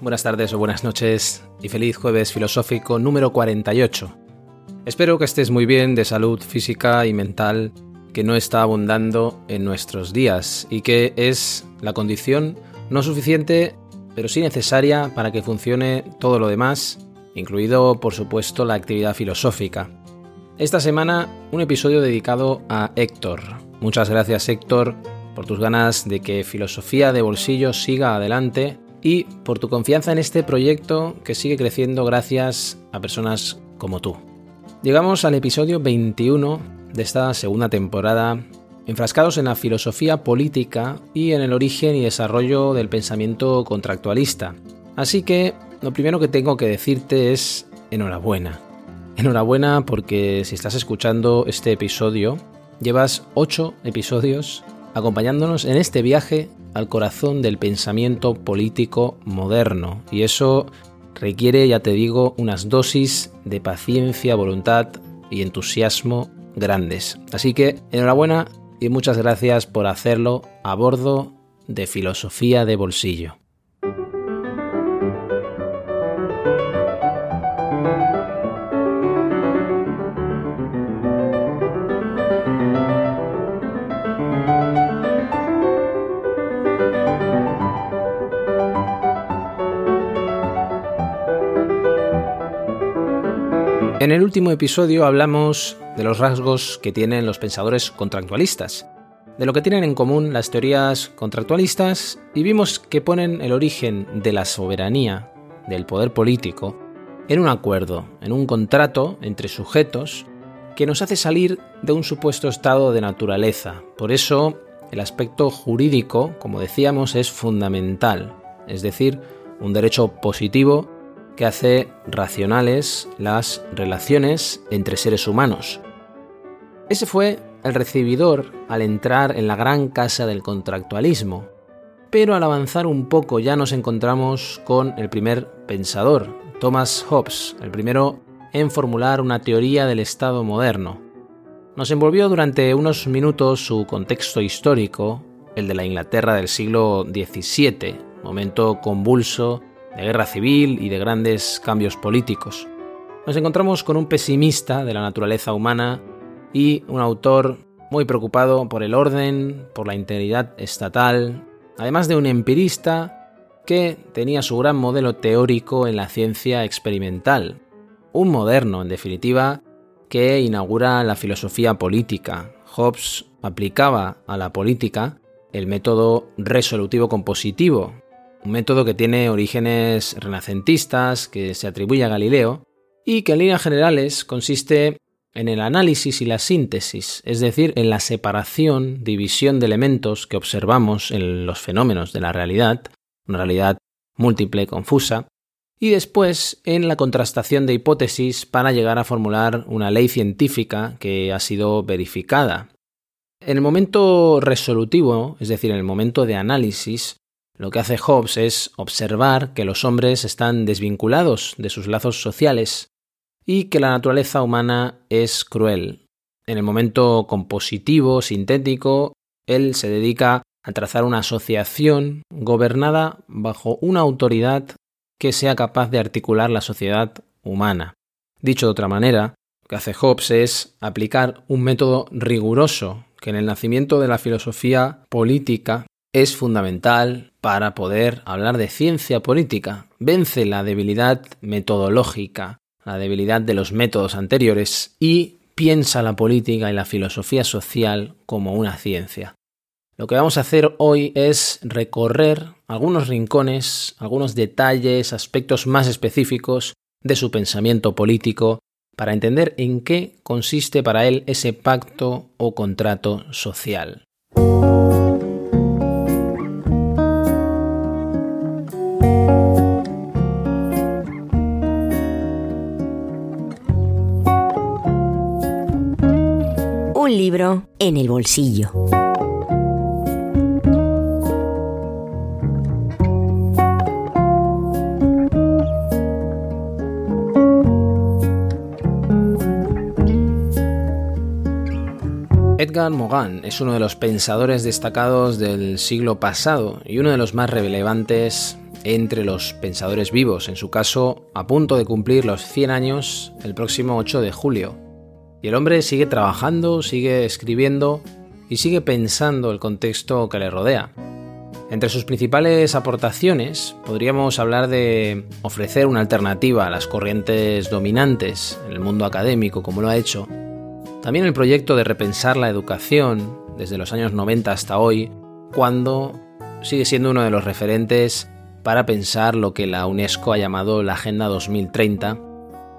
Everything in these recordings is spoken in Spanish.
Buenas tardes o buenas noches y feliz jueves filosófico número 48. Espero que estés muy bien de salud física y mental que no está abundando en nuestros días y que es la condición no suficiente pero sí necesaria para que funcione todo lo demás, incluido por supuesto la actividad filosófica. Esta semana un episodio dedicado a Héctor. Muchas gracias Héctor por tus ganas de que Filosofía de Bolsillo siga adelante y por tu confianza en este proyecto que sigue creciendo gracias a personas como tú. Llegamos al episodio 21 de esta segunda temporada, enfrascados en la filosofía política y en el origen y desarrollo del pensamiento contractualista. Así que lo primero que tengo que decirte es enhorabuena. Enhorabuena porque si estás escuchando este episodio, llevas 8 episodios acompañándonos en este viaje al corazón del pensamiento político moderno. Y eso requiere, ya te digo, unas dosis de paciencia, voluntad y entusiasmo grandes. Así que enhorabuena y muchas gracias por hacerlo a bordo de Filosofía de Bolsillo. En el último episodio hablamos de los rasgos que tienen los pensadores contractualistas, de lo que tienen en común las teorías contractualistas y vimos que ponen el origen de la soberanía, del poder político, en un acuerdo, en un contrato entre sujetos que nos hace salir de un supuesto estado de naturaleza. Por eso, el aspecto jurídico, como decíamos, es fundamental, es decir, un derecho positivo que hace racionales las relaciones entre seres humanos. Ese fue el recibidor al entrar en la gran casa del contractualismo, pero al avanzar un poco ya nos encontramos con el primer pensador, Thomas Hobbes, el primero en formular una teoría del Estado moderno. Nos envolvió durante unos minutos su contexto histórico, el de la Inglaterra del siglo XVII, momento convulso de guerra civil y de grandes cambios políticos. Nos encontramos con un pesimista de la naturaleza humana y un autor muy preocupado por el orden, por la integridad estatal, además de un empirista que tenía su gran modelo teórico en la ciencia experimental, un moderno, en definitiva, que inaugura la filosofía política. Hobbes aplicaba a la política el método resolutivo compositivo, un método que tiene orígenes renacentistas, que se atribuye a Galileo, y que en líneas generales consiste en el análisis y la síntesis, es decir, en la separación, división de elementos que observamos en los fenómenos de la realidad, una realidad múltiple, confusa, y después en la contrastación de hipótesis para llegar a formular una ley científica que ha sido verificada. En el momento resolutivo, es decir, en el momento de análisis, lo que hace Hobbes es observar que los hombres están desvinculados de sus lazos sociales y que la naturaleza humana es cruel. En el momento compositivo, sintético, él se dedica a trazar una asociación gobernada bajo una autoridad que sea capaz de articular la sociedad humana. Dicho de otra manera, lo que hace Hobbes es aplicar un método riguroso que en el nacimiento de la filosofía política es fundamental para poder hablar de ciencia política. Vence la debilidad metodológica, la debilidad de los métodos anteriores y piensa la política y la filosofía social como una ciencia. Lo que vamos a hacer hoy es recorrer algunos rincones, algunos detalles, aspectos más específicos de su pensamiento político para entender en qué consiste para él ese pacto o contrato social. Libro en el bolsillo. Edgar Morin es uno de los pensadores destacados del siglo pasado y uno de los más relevantes entre los pensadores vivos, en su caso a punto de cumplir los 100 años el próximo 8 de julio. Y el hombre sigue trabajando, sigue escribiendo y sigue pensando el contexto que le rodea. Entre sus principales aportaciones podríamos hablar de ofrecer una alternativa a las corrientes dominantes en el mundo académico, como lo ha hecho, también el proyecto de repensar la educación desde los años 90 hasta hoy, cuando sigue siendo uno de los referentes para pensar lo que la UNESCO ha llamado la Agenda 2030,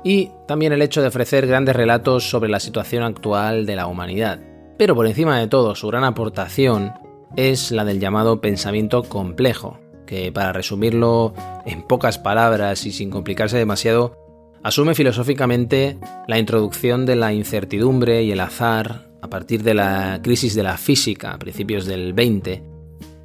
y también el hecho de ofrecer grandes relatos sobre la situación actual de la humanidad. Pero por encima de todo, su gran aportación es la del llamado pensamiento complejo, que para resumirlo en pocas palabras y sin complicarse demasiado, asume filosóficamente la introducción de la incertidumbre y el azar a partir de la crisis de la física a principios del 20,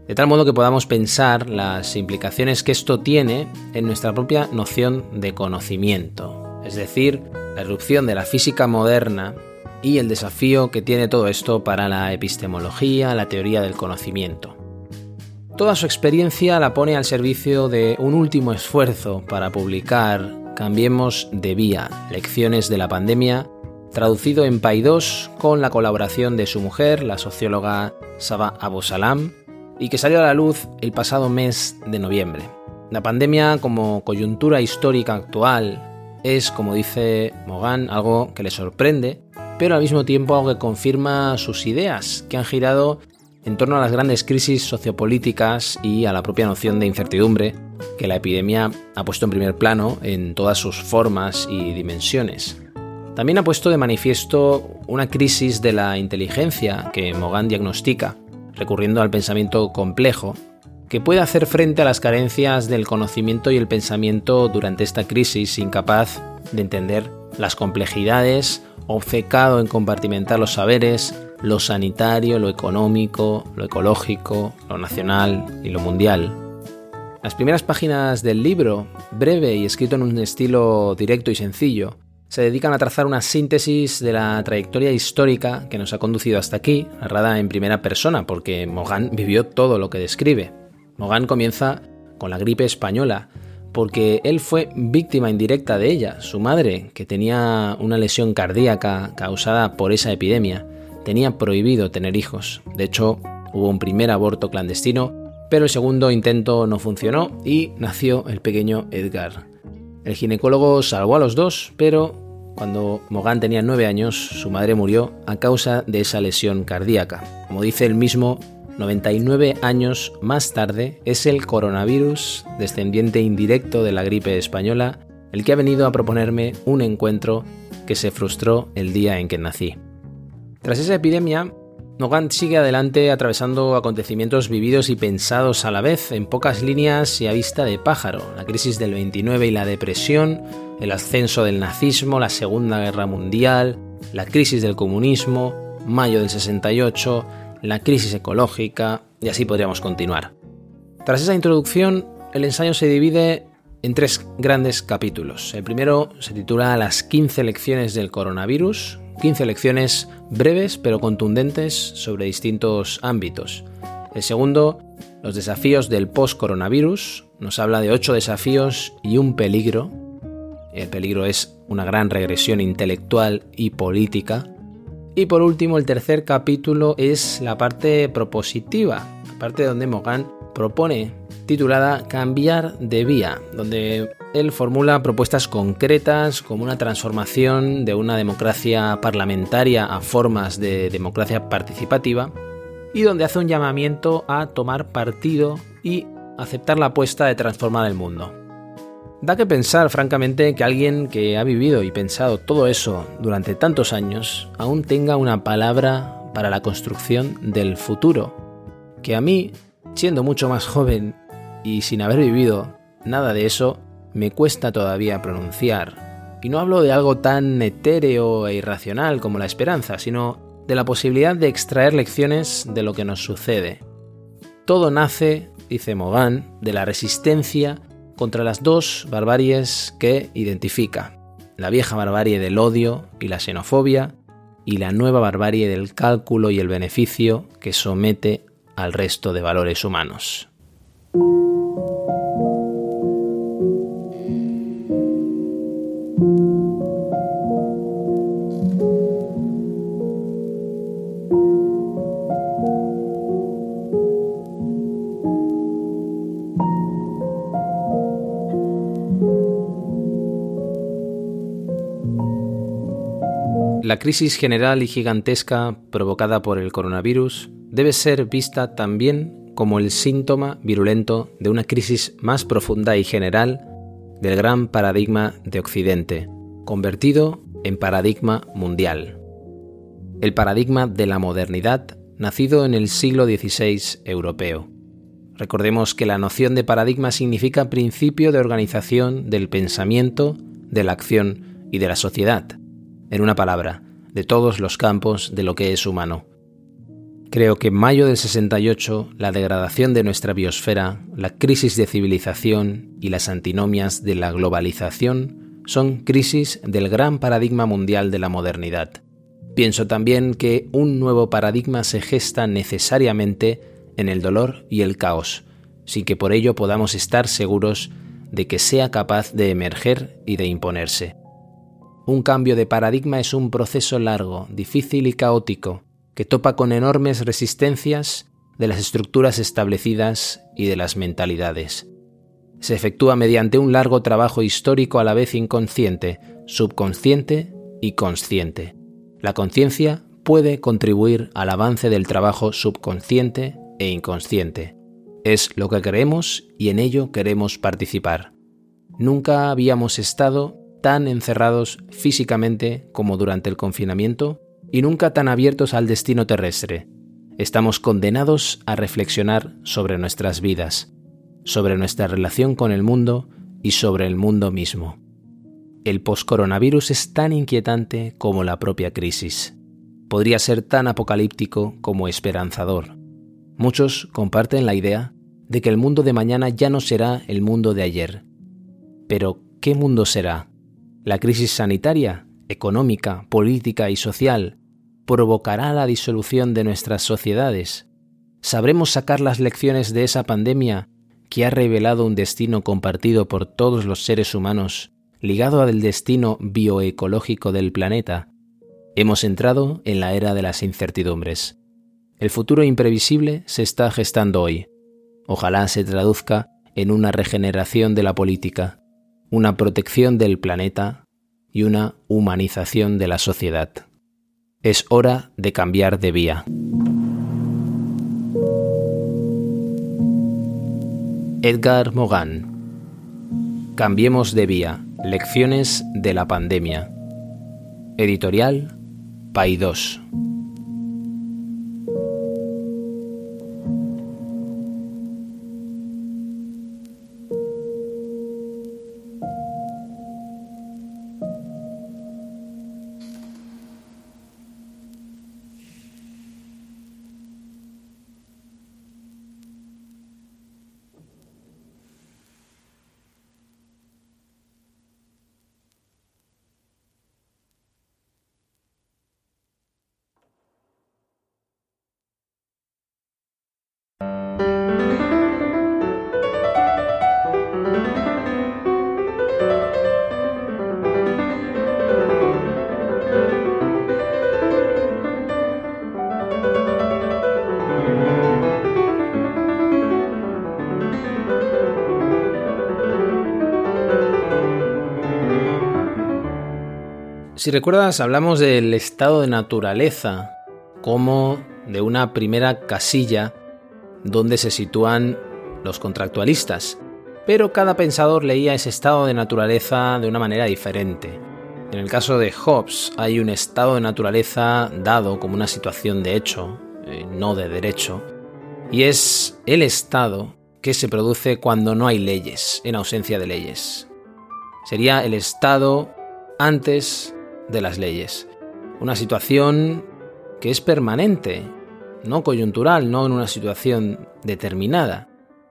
de tal modo que podamos pensar las implicaciones que esto tiene en nuestra propia noción de conocimiento, es decir, la erupción de la física moderna y el desafío que tiene todo esto para la epistemología, la teoría del conocimiento. Toda su experiencia la pone al servicio de un último esfuerzo para publicar Cambiemos de vía, lecciones de la pandemia, traducido en Paidós con la colaboración de su mujer, la socióloga Saba Abu Salam, y que salió a la luz el pasado mes de noviembre. La pandemia como coyuntura histórica actual es, como dice Mogan, algo que le sorprende, pero al mismo tiempo algo que confirma sus ideas, que han girado en torno a las grandes crisis sociopolíticas y a la propia noción de incertidumbre que la epidemia ha puesto en primer plano en todas sus formas y dimensiones. También ha puesto de manifiesto una crisis de la inteligencia que Mogan diagnostica, recurriendo al pensamiento complejo, que puede hacer frente a las carencias del conocimiento y el pensamiento durante esta crisis incapaz de entender las complejidades, obcecado en compartimentar los saberes, lo sanitario, lo económico, lo ecológico, lo nacional y lo mundial. Las primeras páginas del libro, breve y escrito en un estilo directo y sencillo, se dedican a trazar una síntesis de la trayectoria histórica que nos ha conducido hasta aquí, narrada en primera persona, porque Mogan vivió todo lo que describe. Mogan comienza con la gripe española, porque él fue víctima indirecta de ella. Su madre, que tenía una lesión cardíaca causada por esa epidemia, tenía prohibido tener hijos. De hecho, hubo un primer aborto clandestino, pero el segundo intento no funcionó y nació el pequeño Edgar. El ginecólogo salvó a los dos, pero cuando Mogan tenía nueve años, su madre murió a causa de esa lesión cardíaca. Como dice él mismo, 99 años más tarde es el coronavirus, descendiente indirecto de la gripe española, el que ha venido a proponerme un encuentro que se frustró el día en que nací. Tras esa epidemia, Nogant sigue adelante atravesando acontecimientos vividos y pensados a la vez, en pocas líneas y a vista de pájaro. La crisis del 29 y la depresión, el ascenso del nazismo, la Segunda Guerra Mundial, la crisis del comunismo, mayo del 68, la crisis ecológica, y así podríamos continuar. Tras esa introducción, el ensayo se divide en tres grandes capítulos. El primero se titula Las 15 lecciones del coronavirus, 15 lecciones breves pero contundentes sobre distintos ámbitos. El segundo, los desafíos del post-coronavirus, nos habla de 8 desafíos y un peligro. El peligro es una gran regresión intelectual y política. Y por último, el tercer capítulo es la parte propositiva, la parte donde Mogan propone titulada Cambiar de vía, donde él formula propuestas concretas como una transformación de una democracia parlamentaria a formas de democracia participativa y donde hace un llamamiento a tomar partido y aceptar la apuesta de transformar el mundo. Da que pensar, francamente, que alguien que ha vivido y pensado todo eso durante tantos años aún tenga una palabra para la construcción del futuro, que a mí, siendo mucho más joven y sin haber vivido nada de eso, me cuesta todavía pronunciar. Y no hablo de algo tan etéreo e irracional como la esperanza, sino de la posibilidad de extraer lecciones de lo que nos sucede. Todo nace, dice Mogan, de la resistencia contra las dos barbaries que identifica, la vieja barbarie del odio y la xenofobia y la nueva barbarie del cálculo y el beneficio que somete al resto de valores humanos. La crisis general y gigantesca provocada por el coronavirus debe ser vista también como el síntoma virulento de una crisis más profunda y general del gran paradigma de Occidente, convertido en paradigma mundial. El paradigma de la modernidad nacido en el siglo XVI europeo. Recordemos que la noción de paradigma significa principio de organización del pensamiento, de la acción y de la sociedad en una palabra, de todos los campos de lo que es humano. Creo que en mayo del 68 la degradación de nuestra biosfera, la crisis de civilización y las antinomias de la globalización son crisis del gran paradigma mundial de la modernidad. Pienso también que un nuevo paradigma se gesta necesariamente en el dolor y el caos, sin que por ello podamos estar seguros de que sea capaz de emerger y de imponerse. Un cambio de paradigma es un proceso largo, difícil y caótico, que topa con enormes resistencias de las estructuras establecidas y de las mentalidades. Se efectúa mediante un largo trabajo histórico a la vez inconsciente, subconsciente y consciente. La conciencia puede contribuir al avance del trabajo subconsciente e inconsciente. Es lo que creemos y en ello queremos participar. Nunca habíamos estado tan encerrados físicamente como durante el confinamiento y nunca tan abiertos al destino terrestre. Estamos condenados a reflexionar sobre nuestras vidas, sobre nuestra relación con el mundo y sobre el mundo mismo. El post-coronavirus es tan inquietante como la propia crisis. Podría ser tan apocalíptico como esperanzador. Muchos comparten la idea de que el mundo de mañana ya no será el mundo de ayer. Pero, ¿qué mundo será? La crisis sanitaria, económica, política y social provocará la disolución de nuestras sociedades. ¿Sabremos sacar las lecciones de esa pandemia que ha revelado un destino compartido por todos los seres humanos, ligado al destino bioecológico del planeta? Hemos entrado en la era de las incertidumbres. El futuro imprevisible se está gestando hoy. Ojalá se traduzca en una regeneración de la política, una protección del planeta y una humanización de la sociedad. Es hora de cambiar de vía. Edgar Mogan Cambiemos de vía. Lecciones de la pandemia. Editorial Paidós. Si recuerdas, hablamos del estado de naturaleza como de una primera casilla donde se sitúan los contractualistas. pero cada pensador leía ese estado de naturaleza de una manera diferente. En el caso de Hobbes hay un estado de naturaleza dado como una situación de hecho, eh, no de derecho, y es el estado que se produce cuando no hay leyes, en ausencia de leyes. Sería el estado antes de las leyes. Una situación que es permanente, no coyuntural, no en una situación determinada.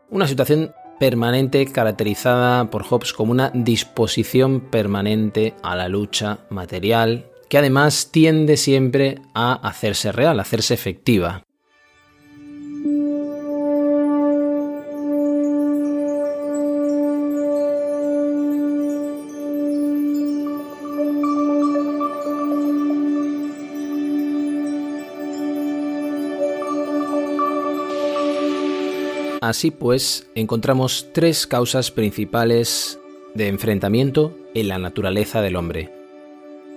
Una situación permanente caracterizada por Hobbes como una disposición permanente a la lucha material, que además tiende siempre a hacerse real, a hacerse efectiva. Así pues, encontramos tres causas principales de enfrentamiento en la naturaleza del hombre.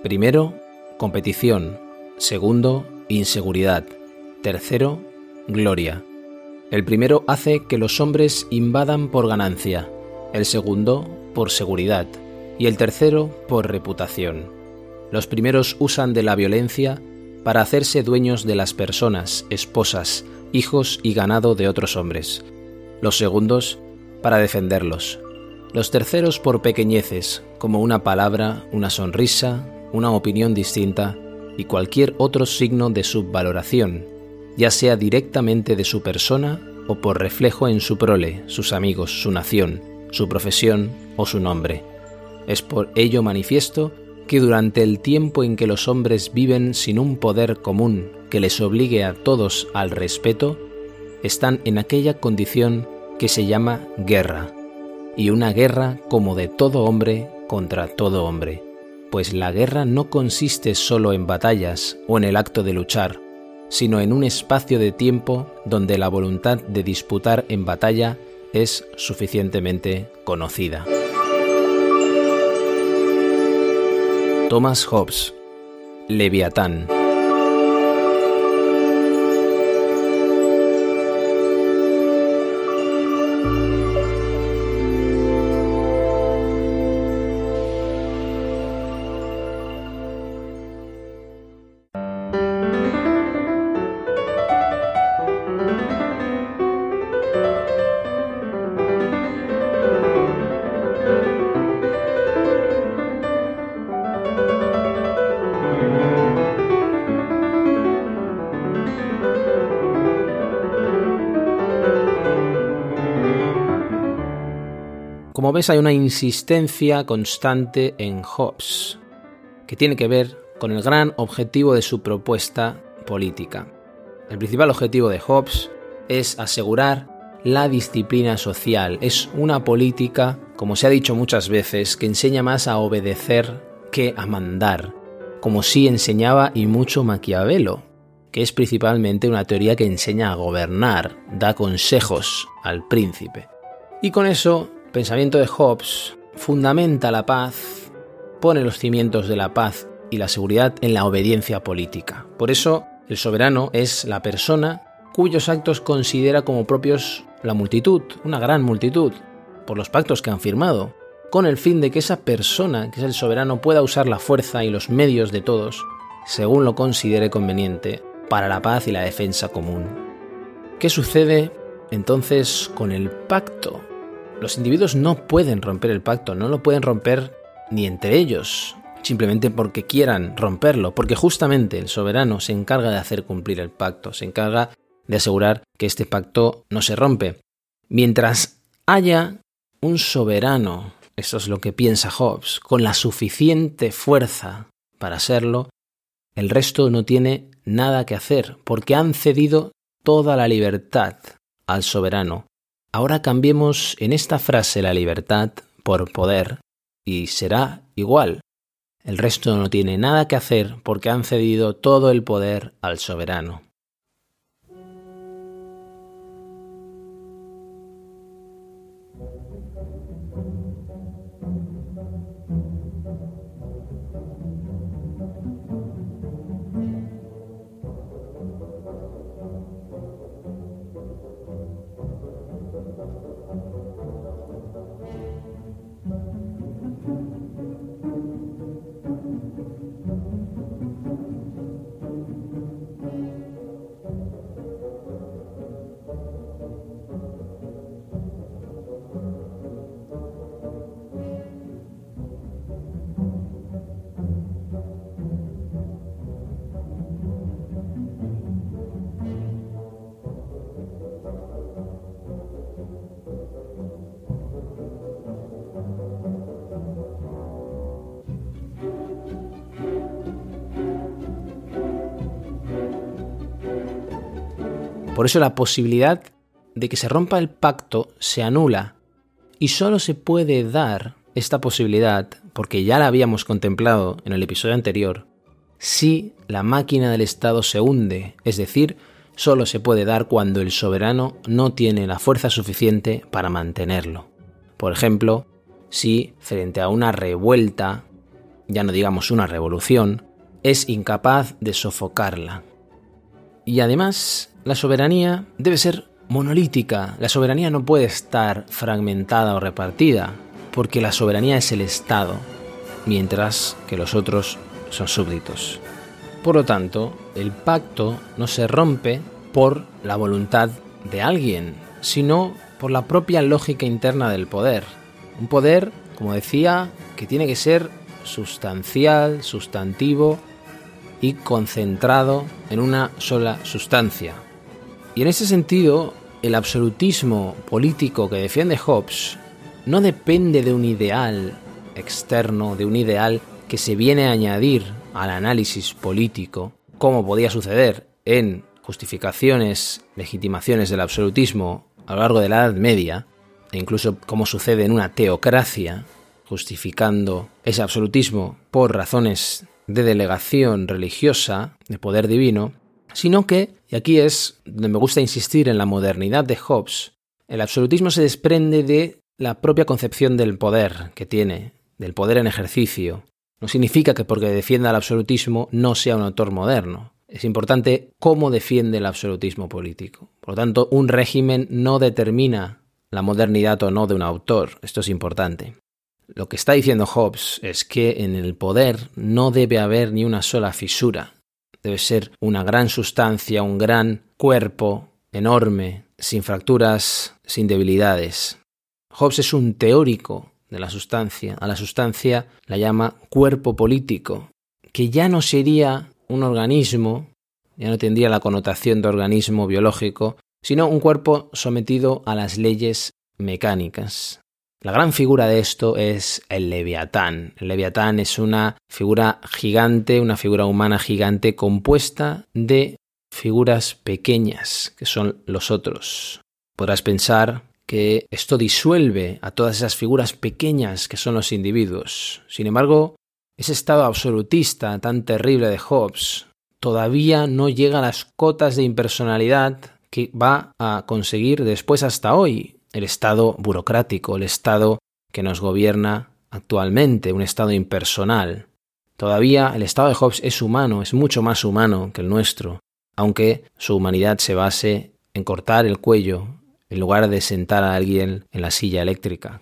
Primero, competición. Segundo, inseguridad. Tercero, gloria. El primero hace que los hombres invadan por ganancia, el segundo por seguridad y el tercero por reputación. Los primeros usan de la violencia para hacerse dueños de las personas, esposas, hijos y ganado de otros hombres los segundos para defenderlos, los terceros por pequeñeces, como una palabra, una sonrisa, una opinión distinta y cualquier otro signo de subvaloración, ya sea directamente de su persona o por reflejo en su prole, sus amigos, su nación, su profesión o su nombre. Es por ello manifiesto que durante el tiempo en que los hombres viven sin un poder común que les obligue a todos al respeto, están en aquella condición que se llama guerra, y una guerra como de todo hombre contra todo hombre, pues la guerra no consiste solo en batallas o en el acto de luchar, sino en un espacio de tiempo donde la voluntad de disputar en batalla es suficientemente conocida. Thomas Hobbes, Leviatán. Como ves, hay una insistencia constante en Hobbes, que tiene que ver con el gran objetivo de su propuesta política. El principal objetivo de Hobbes es asegurar la disciplina social. Es una política, como se ha dicho muchas veces, que enseña más a obedecer que a mandar, como sí enseñaba y mucho Maquiavelo, que es principalmente una teoría que enseña a gobernar, da consejos al príncipe. Y con eso pensamiento de Hobbes fundamenta la paz, pone los cimientos de la paz y la seguridad en la obediencia política. Por eso, el soberano es la persona cuyos actos considera como propios la multitud, una gran multitud, por los pactos que han firmado, con el fin de que esa persona, que es el soberano, pueda usar la fuerza y los medios de todos, según lo considere conveniente, para la paz y la defensa común. ¿Qué sucede entonces con el pacto los individuos no pueden romper el pacto, no lo pueden romper ni entre ellos, simplemente porque quieran romperlo, porque justamente el soberano se encarga de hacer cumplir el pacto, se encarga de asegurar que este pacto no se rompe. Mientras haya un soberano, eso es lo que piensa Hobbes, con la suficiente fuerza para serlo, el resto no tiene nada que hacer, porque han cedido toda la libertad al soberano, Ahora cambiemos en esta frase la libertad por poder y será igual. El resto no tiene nada que hacer porque han cedido todo el poder al soberano. Por eso la posibilidad de que se rompa el pacto se anula y solo se puede dar esta posibilidad, porque ya la habíamos contemplado en el episodio anterior, si la máquina del Estado se hunde, es decir, solo se puede dar cuando el soberano no tiene la fuerza suficiente para mantenerlo. Por ejemplo, si frente a una revuelta, ya no digamos una revolución, es incapaz de sofocarla. Y además, la soberanía debe ser monolítica. La soberanía no puede estar fragmentada o repartida, porque la soberanía es el Estado, mientras que los otros son súbditos. Por lo tanto, el pacto no se rompe por la voluntad de alguien, sino por la propia lógica interna del poder. Un poder, como decía, que tiene que ser sustancial, sustantivo y concentrado en una sola sustancia. Y en ese sentido, el absolutismo político que defiende Hobbes no depende de un ideal externo, de un ideal que se viene a añadir al análisis político, como podía suceder en justificaciones, legitimaciones del absolutismo a lo largo de la Edad Media, e incluso como sucede en una teocracia, justificando ese absolutismo por razones de delegación religiosa, de poder divino, sino que, y aquí es donde me gusta insistir en la modernidad de Hobbes, el absolutismo se desprende de la propia concepción del poder que tiene, del poder en ejercicio. No significa que porque defienda el absolutismo no sea un autor moderno. Es importante cómo defiende el absolutismo político. Por lo tanto, un régimen no determina la modernidad o no de un autor. Esto es importante. Lo que está diciendo Hobbes es que en el poder no debe haber ni una sola fisura, debe ser una gran sustancia, un gran cuerpo enorme, sin fracturas, sin debilidades. Hobbes es un teórico de la sustancia. A la sustancia la llama cuerpo político, que ya no sería un organismo, ya no tendría la connotación de organismo biológico, sino un cuerpo sometido a las leyes mecánicas. La gran figura de esto es el leviatán. El leviatán es una figura gigante, una figura humana gigante compuesta de figuras pequeñas, que son los otros. Podrás pensar que esto disuelve a todas esas figuras pequeñas que son los individuos. Sin embargo, ese estado absolutista tan terrible de Hobbes todavía no llega a las cotas de impersonalidad que va a conseguir después hasta hoy el Estado burocrático, el Estado que nos gobierna actualmente, un Estado impersonal. Todavía el Estado de Hobbes es humano, es mucho más humano que el nuestro, aunque su humanidad se base en cortar el cuello en lugar de sentar a alguien en la silla eléctrica.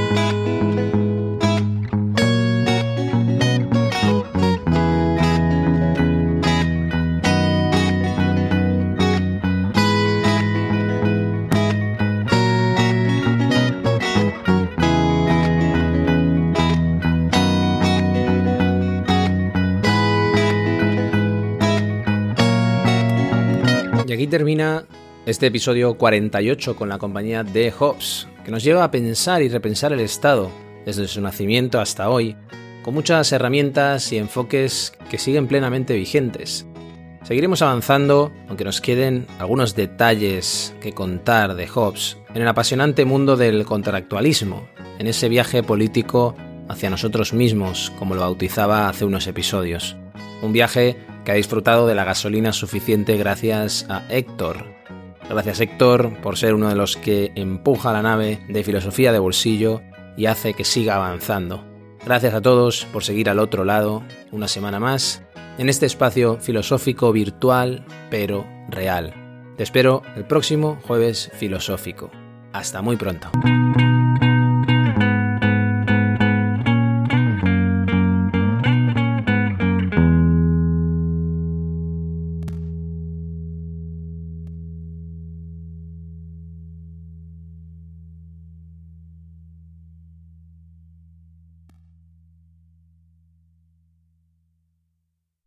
Termina este episodio 48 con la compañía de Hobbes, que nos lleva a pensar y repensar el Estado desde su nacimiento hasta hoy, con muchas herramientas y enfoques que siguen plenamente vigentes. Seguiremos avanzando, aunque nos queden algunos detalles que contar de Hobbes, en el apasionante mundo del contractualismo, en ese viaje político hacia nosotros mismos, como lo bautizaba hace unos episodios. Un viaje que ha disfrutado de la gasolina suficiente gracias a Héctor. Gracias Héctor por ser uno de los que empuja la nave de filosofía de bolsillo y hace que siga avanzando. Gracias a todos por seguir al otro lado una semana más en este espacio filosófico virtual pero real. Te espero el próximo jueves filosófico. Hasta muy pronto.